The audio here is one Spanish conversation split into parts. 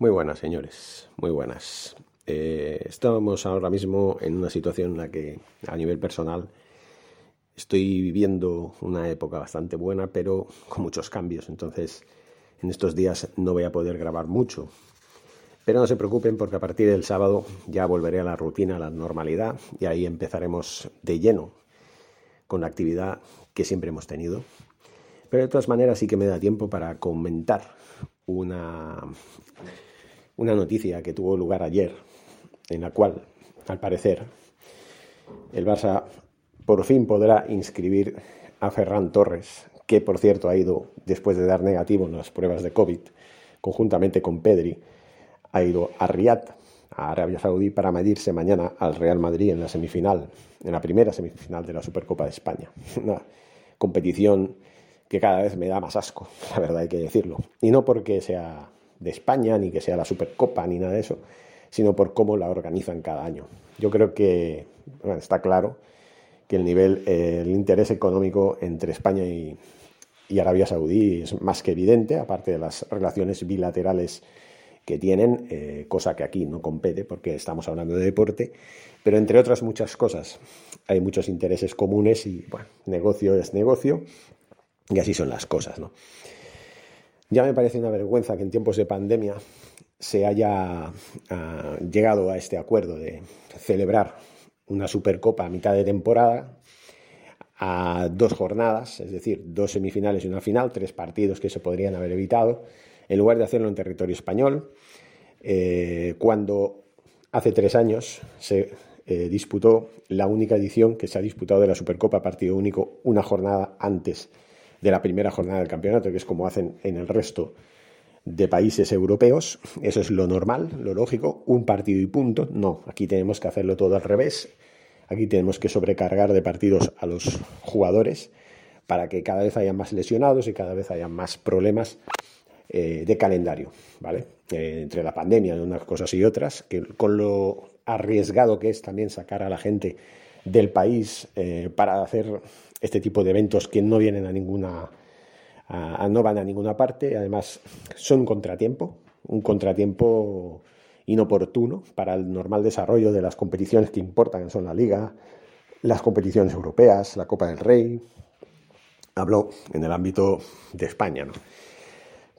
Muy buenas, señores, muy buenas. Eh, estamos ahora mismo en una situación en la que, a nivel personal, estoy viviendo una época bastante buena, pero con muchos cambios. Entonces, en estos días no voy a poder grabar mucho. Pero no se preocupen porque a partir del sábado ya volveré a la rutina, a la normalidad, y ahí empezaremos de lleno con la actividad que siempre hemos tenido. Pero de todas maneras sí que me da tiempo para comentar una una noticia que tuvo lugar ayer, en la cual, al parecer, el Barça por fin podrá inscribir a Ferran Torres, que por cierto ha ido, después de dar negativo en las pruebas de COVID, conjuntamente con Pedri, ha ido a Riyadh, a Arabia Saudí, para medirse mañana al Real Madrid en la semifinal, en la primera semifinal de la Supercopa de España. Una competición que cada vez me da más asco, la verdad hay que decirlo. Y no porque sea de España, ni que sea la Supercopa, ni nada de eso, sino por cómo la organizan cada año. Yo creo que está claro que el nivel, el interés económico entre España y, Arabia Saudí es más que evidente, aparte de las relaciones bilaterales que tienen, eh, cosa que aquí no compete porque estamos hablando de deporte, pero entre otras muchas cosas hay muchos intereses comunes y bueno, negocio es negocio y así son las cosas, ¿no? Ya me parece una vergüenza que en tiempos de pandemia se haya ah, llegado a este acuerdo de celebrar una Supercopa a mitad de temporada a dos jornadas, es decir, dos semifinales y una final, tres partidos que se podrían haber evitado, en lugar de hacerlo en territorio español, eh, cuando hace tres años se eh, disputó la única edición que se ha disputado de la Supercopa partido único una jornada antes de la primera jornada del campeonato, que es como hacen en el resto de países europeos. Eso es lo normal, lo lógico, un partido y punto. No, aquí tenemos que hacerlo todo al revés. Aquí tenemos que sobrecargar de partidos a los jugadores para que cada vez haya más lesionados y cada vez haya más problemas eh, de calendario, ¿vale? Eh, entre la pandemia de unas cosas y otras, que con lo arriesgado que es también sacar a la gente del país eh, para hacer este tipo de eventos que no vienen a ninguna, no van a ninguna parte, además son un contratiempo, un contratiempo inoportuno para el normal desarrollo de las competiciones que importan, que son la Liga, las competiciones europeas, la Copa del Rey. Hablo en el ámbito de España, ¿no?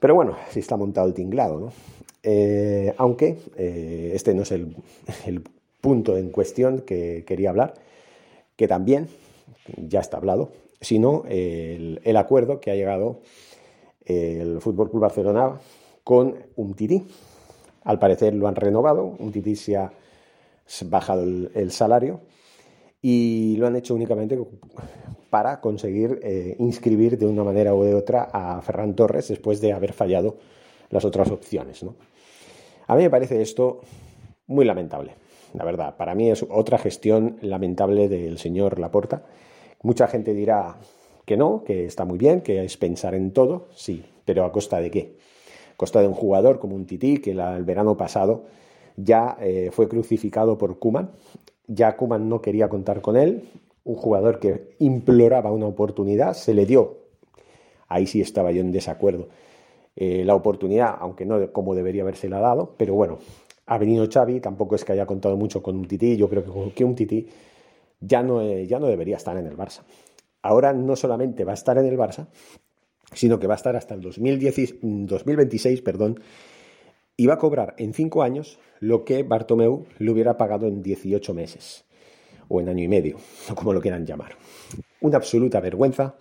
Pero bueno, sí está montado el tinglado, ¿no? Eh, aunque eh, este no es el, el punto en cuestión que quería hablar, que también ya está hablado, sino el, acuerdo que ha llegado el Fútbol Club Barcelona con un Tití. Al parecer lo han renovado, un Tití se ha bajado el, salario y lo han hecho únicamente para conseguir eh, inscribir de una manera u de otra a Ferran Torres después de haber fallado las otras opciones. A mí me parece esto muy lamentable, la verdad. Para mí es otra gestión lamentable del señor Laporta Mucha gente dirá que no, que está muy bien, que es pensar en todo, sí, pero ¿a costa de qué? A costa de un jugador como un Tití, que el verano pasado ya eh, fue crucificado por Kuman. Ya Kuman no quería contar con él, un jugador que imploraba una oportunidad, se le dio. Ahí sí estaba yo en desacuerdo. Eh, la oportunidad, aunque no como debería haberse la dado, pero bueno, ha venido Xavi, tampoco es que haya contado mucho con un Tití, yo creo que, un Tití ya no, eh, ya no debería estar en el Barça. Ahora no solamente va a estar en el Barça, sino que va a estar hasta el 2026 perdón, y va a cobrar en cinco años lo que Bartomeu le hubiera pagado en 18 meses, o en año y medio, como lo quieran llamar. Una absoluta vergüenza.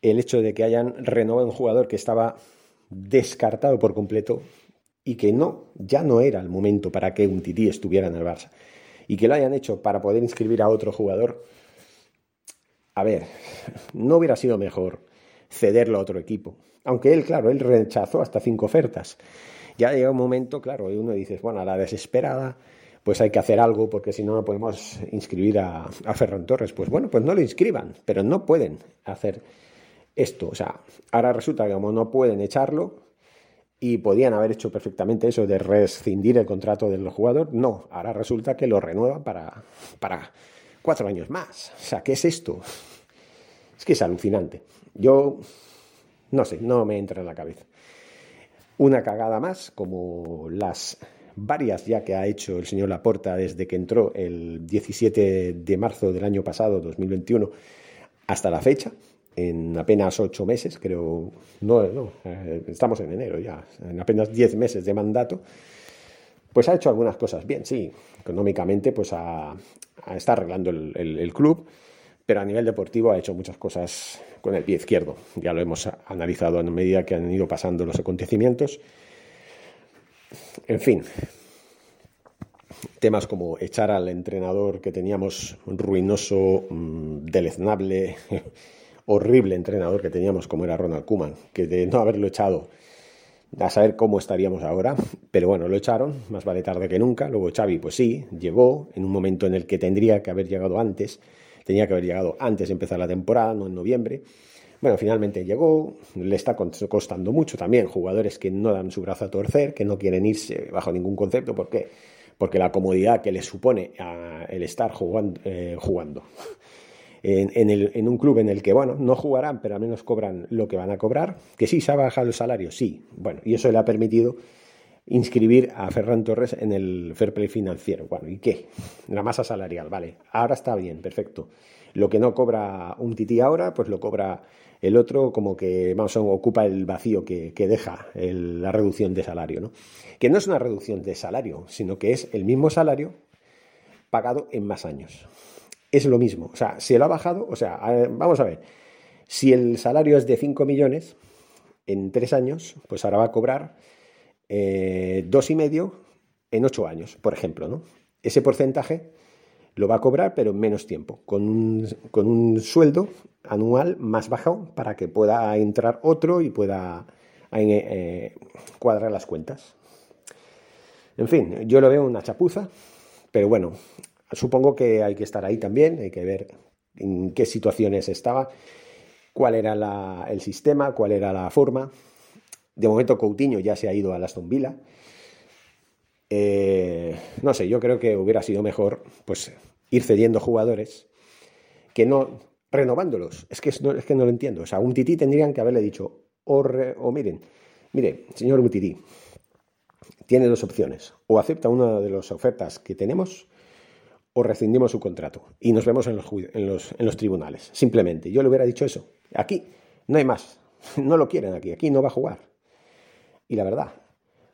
el hecho de que hayan renovado un jugador que estaba descartado por completo y que no, ya no era el momento para que un Tití estuviera en el Barça y que lo hayan hecho para poder inscribir a otro jugador, a ver, no hubiera sido mejor cederlo a otro equipo. Aunque él, claro, él rechazó hasta cinco ofertas. Ya llega un momento, claro, y uno dice, bueno, a la desesperada, pues hay que hacer algo porque si no no podemos inscribir a, a Ferran Torres. Pues bueno, pues no lo inscriban, pero no pueden hacer esto. O sea, ahora resulta que como no pueden echarlo y podían haber hecho perfectamente eso de rescindir el contrato del jugador, no, ahora resulta que lo renuevan para, para cuatro años más. O sea, ¿qué es esto? Es que es alucinante. Yo, no sé, no me entra en la cabeza. Una cagada más, como las varias ya que ha hecho el señor Laporta desde que entró el 17 de marzo del año pasado, 2021, hasta la fecha, en apenas ocho meses, creo, no, no eh, estamos en enero ya, en apenas diez meses de mandato, pues ha hecho algunas cosas bien, sí, económicamente pues ha, está arreglando el, club, pero a nivel deportivo ha hecho muchas cosas con el pie izquierdo, ya lo hemos analizado a medida que han ido pasando los acontecimientos. En fin, temas como echar al entrenador que teníamos ruinoso, mm, deleznable, horrible entrenador que teníamos como era Ronald Kuman, que de no haberlo echado a saber cómo estaríamos ahora, pero bueno, lo echaron, más vale tarde que nunca, luego Xavi pues sí, llegó en un momento en el que tendría que haber llegado antes, tenía que haber llegado antes de empezar la temporada, no en noviembre, bueno, finalmente llegó, le está costando mucho también, jugadores que no dan su brazo a torcer, que no quieren irse bajo ningún concepto, ¿por qué? Porque la comodidad que les supone el estar jugando, eh, jugando en, un club en el que, bueno, no jugarán, pero al menos cobran lo que van a cobrar, que sí, se ha bajado el salario, sí, bueno, y eso le ha permitido inscribir a Ferran Torres en el fair play financiero. Bueno, ¿y qué? La masa salarial, vale, ahora está bien, perfecto. Lo que no cobra un tití ahora, pues lo cobra el otro como que vamos ocupa el vacío que, deja la reducción de salario, ¿no? Que no es una reducción de salario, sino que es el mismo salario pagado en más años es lo mismo. O sea, se lo ha bajado, o sea, vamos a ver, si el salario es de 5 millones en 3 años, pues ahora va a cobrar eh, dos y medio en 8 años, por ejemplo, ¿no? Ese porcentaje lo va a cobrar, pero en menos tiempo, con un, sueldo anual más bajo para que pueda entrar otro y pueda eh, cuadrar las cuentas. En fin, yo lo veo una chapuza, pero bueno, Supongo que hay que estar ahí también, hay que ver en qué situaciones estaba, cuál era el sistema, cuál era la forma. De momento Coutinho ya se ha ido a Aston Villa. Eh, no sé, yo creo que hubiera sido mejor pues ir cediendo jugadores que no renovándolos. Es que no, que no lo entiendo. O sea, un tití tendrían que haberle dicho, o, o miren, mire, señor Mutití, tiene dos opciones. O acepta una de las ofertas que tenemos o rescindimos su contrato y nos vemos en los, en los, en los tribunales. Simplemente, yo le hubiera dicho eso. Aquí no hay más. No lo quieren aquí. Aquí no va a jugar. Y la verdad,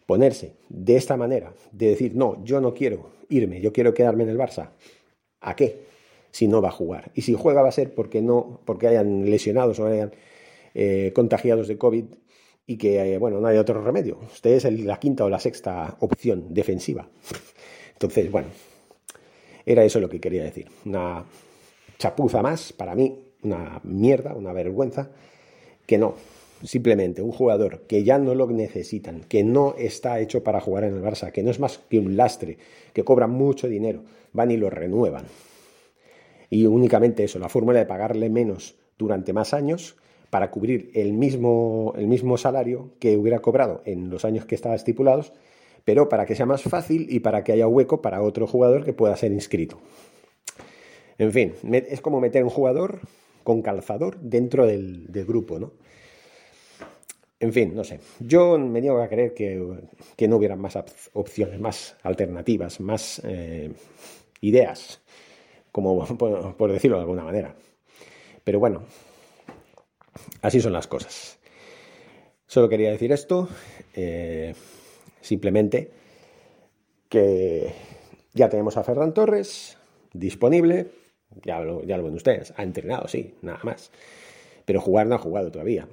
ponerse de esta manera, de decir, no, yo no quiero irme, yo quiero quedarme en el Barça. ¿A qué? Si no va a jugar. Y si juega va a ser porque no, porque hayan lesionados o hayan eh, contagiados de COVID y que, eh, bueno, no hay otro remedio. Usted es la quinta o la sexta opción defensiva. Entonces, bueno, era eso lo que quería decir. Una chapuza más, para mí, una mierda, una vergüenza, que no. Simplemente un jugador que ya no lo necesitan, que no está hecho para jugar en el Barça, que no es más que un lastre, que cobra mucho dinero, van y lo renuevan. Y únicamente eso, la fórmula de pagarle menos durante más años para cubrir el mismo, el mismo salario que hubiera cobrado en los años que estaba estipulados pero para que sea más fácil y para que haya hueco para otro jugador que pueda ser inscrito. En fin, es como meter un jugador con calzador dentro del, grupo, ¿no? En fin, no sé. Yo me niego a creer que, no hubieran más opciones, más alternativas, más eh, ideas, como por, decirlo de alguna manera. Pero bueno, así son las cosas. Solo quería decir esto. Eh, Simplemente que ya tenemos a Ferran Torres disponible, ya lo, ya lo ven ustedes, ha entrenado, sí, nada más. pero jugar no ha jugado todavía.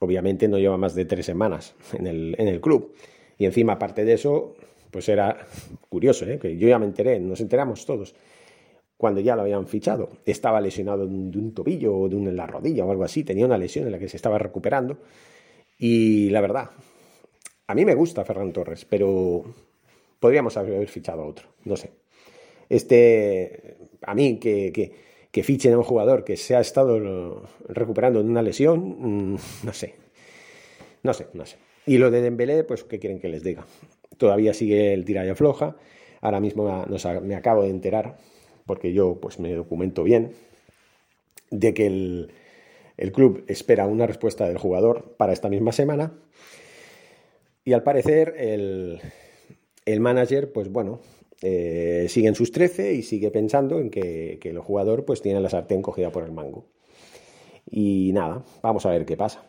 Obviamente no lleva más de tres semanas en el, en el club. Y encima, aparte de eso, pues era curioso, ¿eh? que yo ya me enteré, nos enteramos todos, cuando ya lo habían fichado. Estaba lesionado de un, tobillo o de en la rodilla o algo así, tenía una lesión en la que se estaba recuperando. Y la verdad, a mí me gusta Ferran Torres, pero podríamos haber fichado a otro, no sé. Este, a mí que, que, que fichen a un jugador que se ha estado recuperando de una lesión, mm, no sé, no sé, no sé. Y lo de Dembélé, pues, ¿qué quieren que les diga? Todavía sigue el tira y afloja. Ahora mismo me acabo de enterar, porque yo pues me documento bien, de que el, club espera una respuesta del jugador para esta misma semana. Y al parecer el, el manager, pues bueno, eh, sigue en sus 13 y sigue pensando en que, que, el jugador pues tiene la sartén cogida por el mango. Y nada, vamos a ver qué pasa.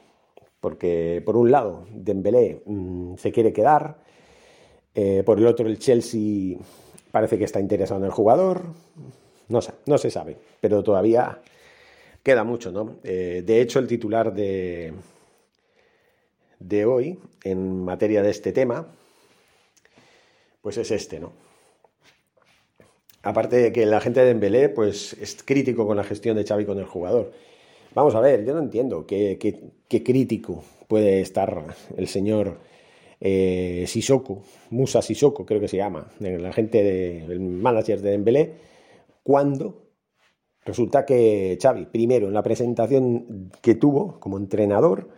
Porque por un lado, Dembélé mm, se quiere quedar, eh, por el otro el Chelsea parece que está interesado en el jugador, no no se sabe, pero todavía queda mucho, ¿no? Eh, de hecho, el titular de, de hoy, en materia de este tema, pues es este, ¿no? Aparte de que la gente de Dembélé, pues es crítico con la gestión de Xavi con el jugador. Vamos a ver, yo no entiendo qué, crítico puede estar el señor eh, Sissoko, Musa Sissoko, creo que se llama, la gente del manager de Dembélé, cuando resulta que Xavi, primero en la presentación que tuvo como entrenador,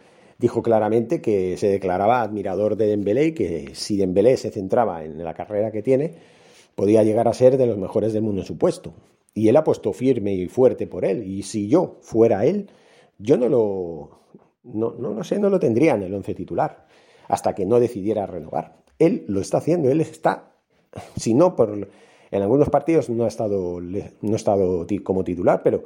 dijo claramente que se declaraba admirador de Dembélé y que si Dembélé se centraba en la carrera que tiene, podía llegar a ser de los mejores del mundo en su puesto. Y él ha puesto firme y fuerte por él. Y si yo fuera él, yo no lo, no, no, sé, no lo tendría en el once titular hasta que no decidiera renovar. Él lo está haciendo, él está, si no por, en algunos partidos no ha estado, no ha estado como titular, pero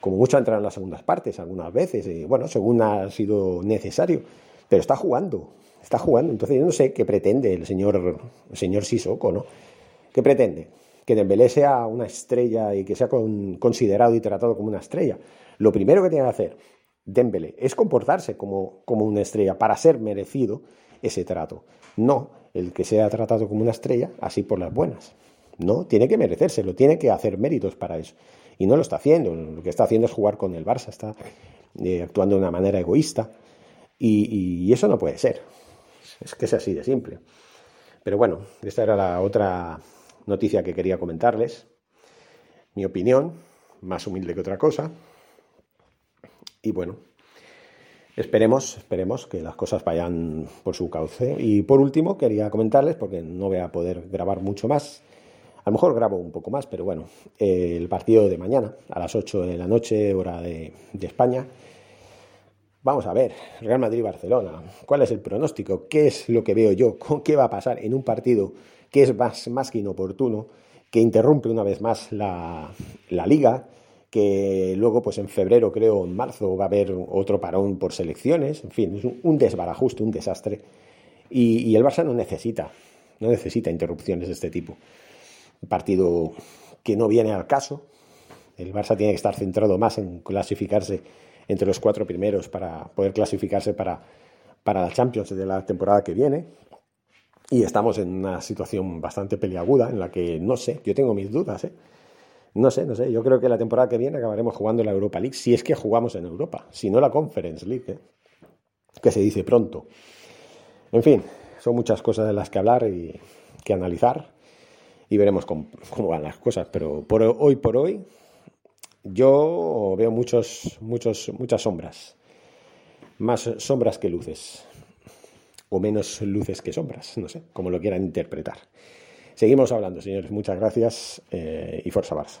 como mucho ha entrado en las segundas partes algunas veces, bueno, según ha sido necesario, pero está jugando, está jugando. Entonces yo no sé qué pretende el señor, el señor Sissoko, ¿no? ¿Qué pretende? que Dembélé sea una estrella y que sea considerado y tratado como una estrella. Lo primero que tiene que hacer Dembélé es comportarse como, como una estrella para ser merecido ese trato. No el que sea tratado como una estrella así por las buenas. No, tiene que merecérselo, tiene que hacer méritos para eso. Y no lo está haciendo. Lo que está haciendo es jugar con el Barça, está eh, actuando de una manera egoísta. Y, y, eso no puede ser. Es que es así de simple. Pero bueno, esta era la otra noticia que quería comentarles. Mi opinión, más humilde que otra cosa. Y bueno, esperemos, esperemos que las cosas vayan por su cauce. Y por último, quería comentarles, porque no voy a poder grabar mucho más, a lo mejor grabo un poco más, pero bueno, el partido de mañana, a las 8 de la noche, hora de, España. Vamos a ver, Real Madrid-Barcelona, ¿cuál es el pronóstico? ¿Qué es lo que veo yo? ¿Qué va a pasar en un partido que es más, más que inoportuno, que interrumpe una vez más la, liga, que luego pues en febrero creo en marzo va a haber otro parón por selecciones, en fin, es un, desbarajuste, un desastre. Y, el Barça no necesita, no necesita interrupciones de este tipo. Un partido que no viene al caso. El Barça tiene que estar centrado más en clasificarse entre los cuatro primeros para poder clasificarse para, para la Champions de la temporada que viene. Y estamos en una situación bastante peliaguda en la que no sé, yo tengo mis dudas, ¿eh? No sé, no sé. Yo creo que la temporada que viene acabaremos jugando la Europa League, si es que jugamos en Europa, si no la Conference League, ¿eh? que se dice pronto. En fin, son muchas cosas de las que hablar y que analizar y veremos cómo, van las cosas. Pero por hoy por hoy yo veo muchos, muchos, muchas sombras, más sombras que luces o menos luces que sombras, no sé, como lo quieran interpretar. Seguimos hablando, señores. Muchas gracias eh, y Forza Barça.